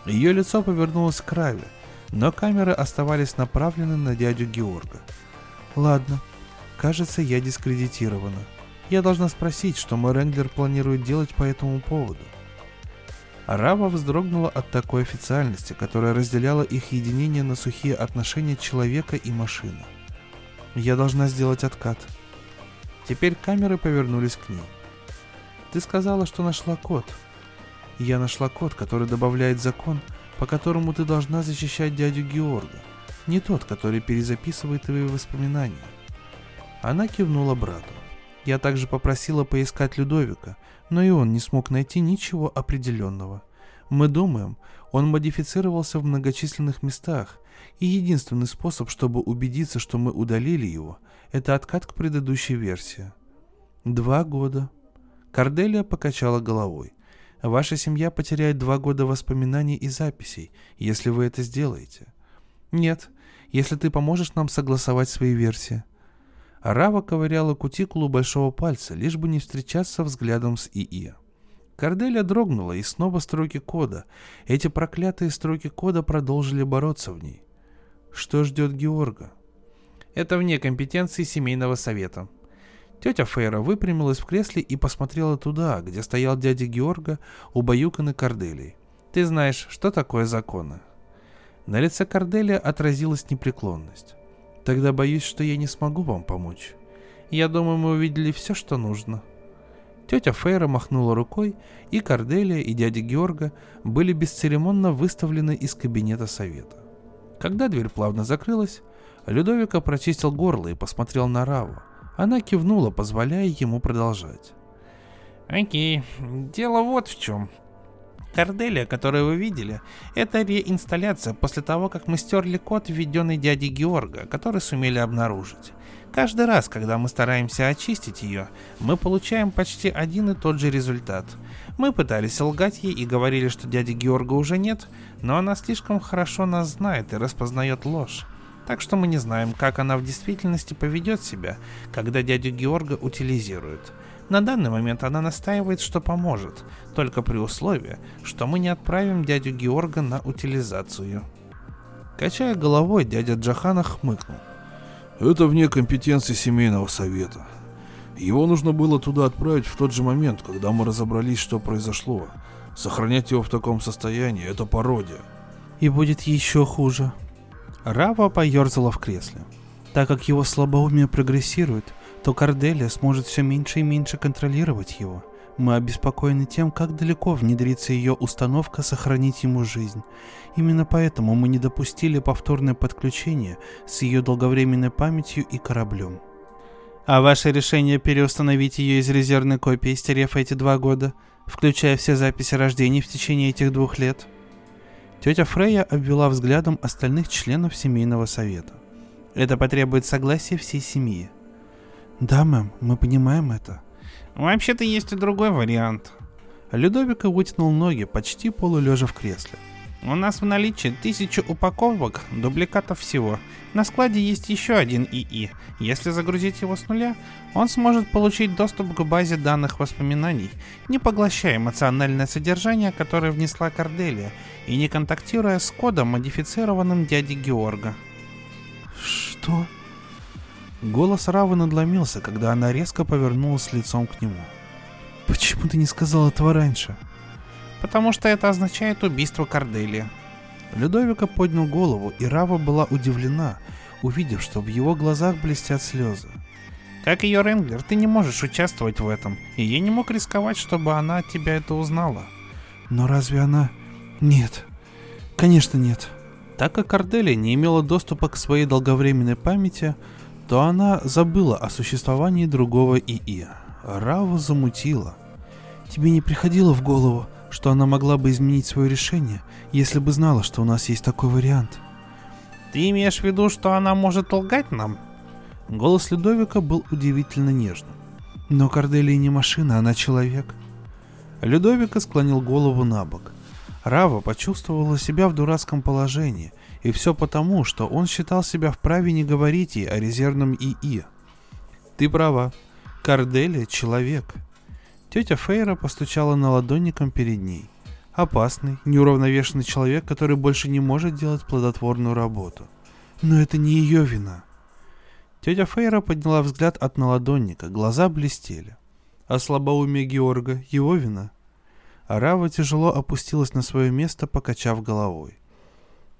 Ее лицо повернулось к Раве, но камеры оставались направлены на дядю Георга. Ладно, кажется, я дискредитирована. Я должна спросить, что мой Ренглер планирует делать по этому поводу. Рава вздрогнула от такой официальности, которая разделяла их единение на сухие отношения человека и машины. Я должна сделать откат. Теперь камеры повернулись к ней. Ты сказала, что нашла код. Я нашла код, который добавляет закон, по которому ты должна защищать дядю Георга, не тот, который перезаписывает твои воспоминания. Она кивнула брату. Я также попросила поискать Людовика, но и он не смог найти ничего определенного. Мы думаем, он модифицировался в многочисленных местах, и единственный способ, чтобы убедиться, что мы удалили его, это откат к предыдущей версии. Два года. Корделия покачала головой. Ваша семья потеряет два года воспоминаний и записей, если вы это сделаете. Нет, если ты поможешь нам согласовать свои версии. Рава ковыряла кутикулу большого пальца, лишь бы не встречаться взглядом с ИИ. Корделия дрогнула, и снова строки кода. Эти проклятые строки кода продолжили бороться в ней. Что ждет Георга? Это вне компетенции семейного совета. Тетя Фейра выпрямилась в кресле и посмотрела туда, где стоял дядя Георга, убаюканный Корделией. Ты знаешь, что такое законы? На лице Корделия отразилась непреклонность. Тогда боюсь, что я не смогу вам помочь. Я думаю, мы увидели все, что нужно. Тетя Фейра махнула рукой, и Корделия и дядя Георга были бесцеремонно выставлены из кабинета совета. Когда дверь плавно закрылась, Людовика прочистил горло и посмотрел на Раву. Она кивнула, позволяя ему продолжать. Окей, дело вот в чем. Корделия, которую вы видели, это реинсталляция после того, как мы стерли код, введенный дядей Георга, который сумели обнаружить. Каждый раз, когда мы стараемся очистить ее, мы получаем почти один и тот же результат. Мы пытались лгать ей и говорили, что дяди Георга уже нет, но она слишком хорошо нас знает и распознает ложь. Так что мы не знаем, как она в действительности поведет себя, когда дядю Георга утилизируют. На данный момент она настаивает, что поможет, только при условии, что мы не отправим дядю Георга на утилизацию. Качая головой, дядя Джахана хмыкнул. Это вне компетенции семейного совета. Его нужно было туда отправить в тот же момент, когда мы разобрались, что произошло. Сохранять его в таком состоянии – это пародия. И будет еще хуже. Рава поерзала в кресле. Так как его слабоумие прогрессирует, то Корделия сможет все меньше и меньше контролировать его. Мы обеспокоены тем, как далеко внедрится ее установка сохранить ему жизнь. Именно поэтому мы не допустили повторное подключение с ее долговременной памятью и кораблем. А ваше решение переустановить ее из резервной копии, стерев эти два года, включая все записи рождений в течение этих двух лет? Тетя Фрейя обвела взглядом остальных членов семейного совета. Это потребует согласия всей семьи. Да, мэм, мы понимаем это. Вообще-то есть и другой вариант. Людовика вытянул ноги почти полулежа в кресле. У нас в наличии тысячу упаковок, дубликатов всего. На складе есть еще один ИИ. Если загрузить его с нуля, он сможет получить доступ к базе данных воспоминаний, не поглощая эмоциональное содержание, которое внесла Корделия, и не контактируя с кодом, модифицированным дядей Георга. Что? Голос Равы надломился, когда она резко повернулась лицом к нему. Почему ты не сказал этого раньше? Потому что это означает убийство Корделия. Людовика поднял голову, и Рава была удивлена, увидев, что в его глазах блестят слезы. Как ее Ренглер, ты не можешь участвовать в этом, и я не мог рисковать, чтобы она от тебя это узнала. Но разве она... Нет. Конечно нет. Так как Корделия не имела доступа к своей долговременной памяти, то она забыла о существовании другого ИИ. Рава замутила. Тебе не приходило в голову, что она могла бы изменить свое решение, если бы знала, что у нас есть такой вариант? Ты имеешь в виду, что она может лгать нам? Голос Людовика был удивительно нежным. Но Корделия не машина, она человек. Людовика склонил голову на бок. Рава почувствовала себя в дурацком положении, и все потому, что он считал себя вправе не говорить ей о резервном ИИ. Ты права. Корделия — человек. Тетя Фейра постучала на ладонником перед ней. Опасный, неуравновешенный человек, который больше не может делать плодотворную работу. Но это не ее вина. Тетя Фейра подняла взгляд от наладонника, глаза блестели. А слабоумие Георга — его вина. Арава тяжело опустилась на свое место, покачав головой.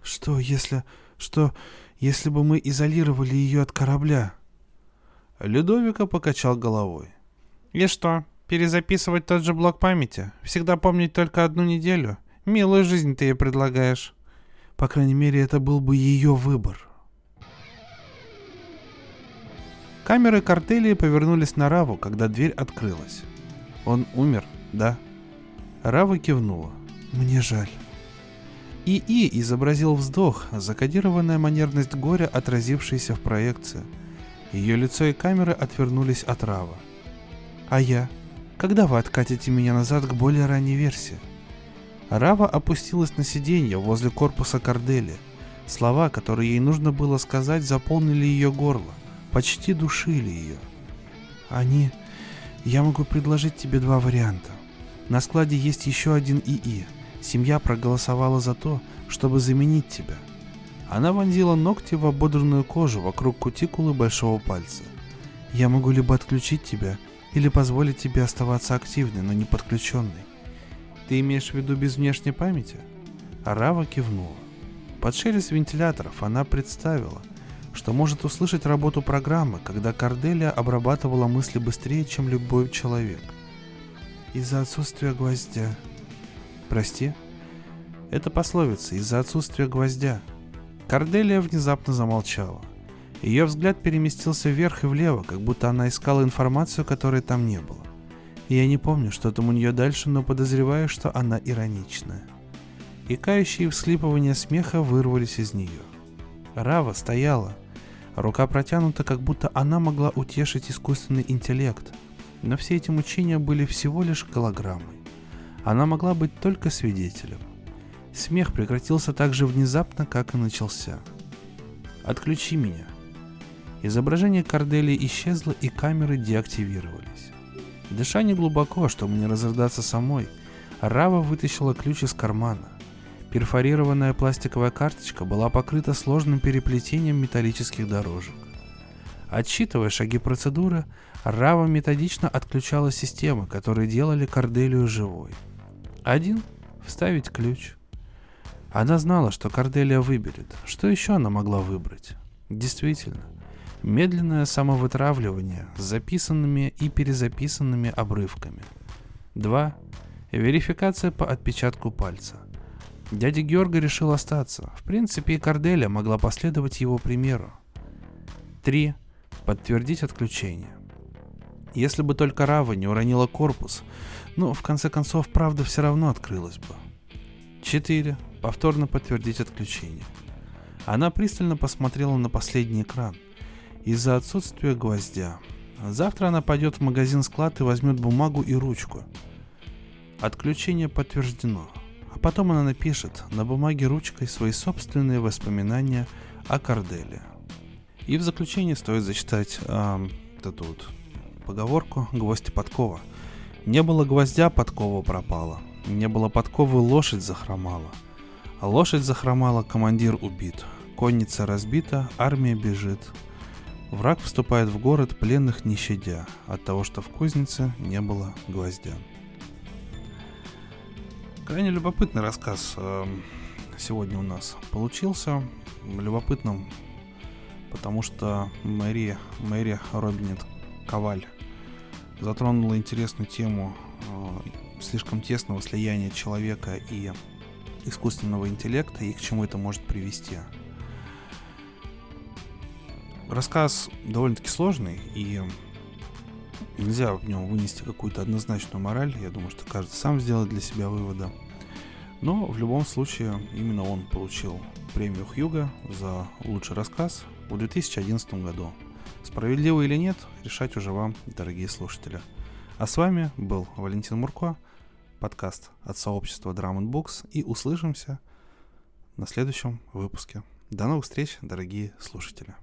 «Что, если... что, если бы мы изолировали ее от корабля?» Людовика покачал головой. «И что, перезаписывать тот же блок памяти? Всегда помнить только одну неделю? Милую жизнь ты ей предлагаешь». «По крайней мере, это был бы ее выбор». Камеры картелии повернулись на Раву, когда дверь открылась. «Он умер, да?» Рава кивнула. «Мне жаль». ИИ изобразил вздох, закодированная манерность горя, отразившаяся в проекции. Ее лицо и камеры отвернулись от Рава. «А я? Когда вы откатите меня назад к более ранней версии?» Рава опустилась на сиденье возле корпуса Кордели. Слова, которые ей нужно было сказать, заполнили ее горло, почти душили ее. «Они... Я могу предложить тебе два варианта. На складе есть еще один ИИ — Семья проголосовала за то, чтобы заменить тебя. Она вонзила ногти в ободранную кожу вокруг кутикулы большого пальца. Я могу либо отключить тебя, или позволить тебе оставаться активной, но не подключенной. Ты имеешь в виду без внешней памяти? Арава кивнула. Под шелест вентиляторов она представила, что может услышать работу программы, когда Корделия обрабатывала мысли быстрее, чем любой человек. Из-за отсутствия гвоздя, Прости? Это пословица из-за отсутствия гвоздя. Корделия внезапно замолчала. Ее взгляд переместился вверх и влево, как будто она искала информацию, которой там не было. Я не помню, что там у нее дальше, но подозреваю, что она ироничная. И кающие всхлипывания смеха вырвались из нее. Рава стояла. Рука протянута, как будто она могла утешить искусственный интеллект. Но все эти мучения были всего лишь голограммой. Она могла быть только свидетелем. Смех прекратился так же внезапно, как и начался. «Отключи меня». Изображение Кордели исчезло, и камеры деактивировались. Дыша не глубоко, чтобы не разрыдаться самой, Рава вытащила ключ из кармана. Перфорированная пластиковая карточка была покрыта сложным переплетением металлических дорожек. Отсчитывая шаги процедуры, Рава методично отключала системы, которые делали Корделию живой – один — вставить ключ. Она знала, что Корделия выберет. Что еще она могла выбрать? Действительно, медленное самовытравливание с записанными и перезаписанными обрывками. Два — верификация по отпечатку пальца. Дядя Георга решил остаться. В принципе, и Корделия могла последовать его примеру. Три — подтвердить отключение. Если бы только Рава не уронила корпус, но в конце концов правда все равно открылась бы. 4. Повторно подтвердить отключение. Она пристально посмотрела на последний экран. Из-за отсутствия гвоздя. Завтра она пойдет в магазин-склад и возьмет бумагу и ручку. Отключение подтверждено. А потом она напишет на бумаге ручкой свои собственные воспоминания о Корделе. И в заключение стоит зачитать э, эту вот поговорку «Гвоздь подкова». Не было гвоздя, подкова пропала. Не было подковы, лошадь захромала. А лошадь захромала, командир убит. Конница разбита, армия бежит. Враг вступает в город, пленных не щадя, от того, что в кузнице не было гвоздя. Крайне любопытный рассказ э, сегодня у нас получился. Любопытным, потому что Мэри, Мэри Робинет Коваль затронула интересную тему э, слишком тесного слияния человека и искусственного интеллекта и к чему это может привести. Рассказ довольно-таки сложный, и нельзя в нем вынести какую-то однозначную мораль. Я думаю, что каждый сам сделает для себя выводы. Но в любом случае именно он получил премию Хьюга за лучший рассказ в 2011 году. Справедливо или нет, решать уже вам, дорогие слушатели. А с вами был Валентин Мурко, подкаст от сообщества Drum Books, и услышимся на следующем выпуске. До новых встреч, дорогие слушатели.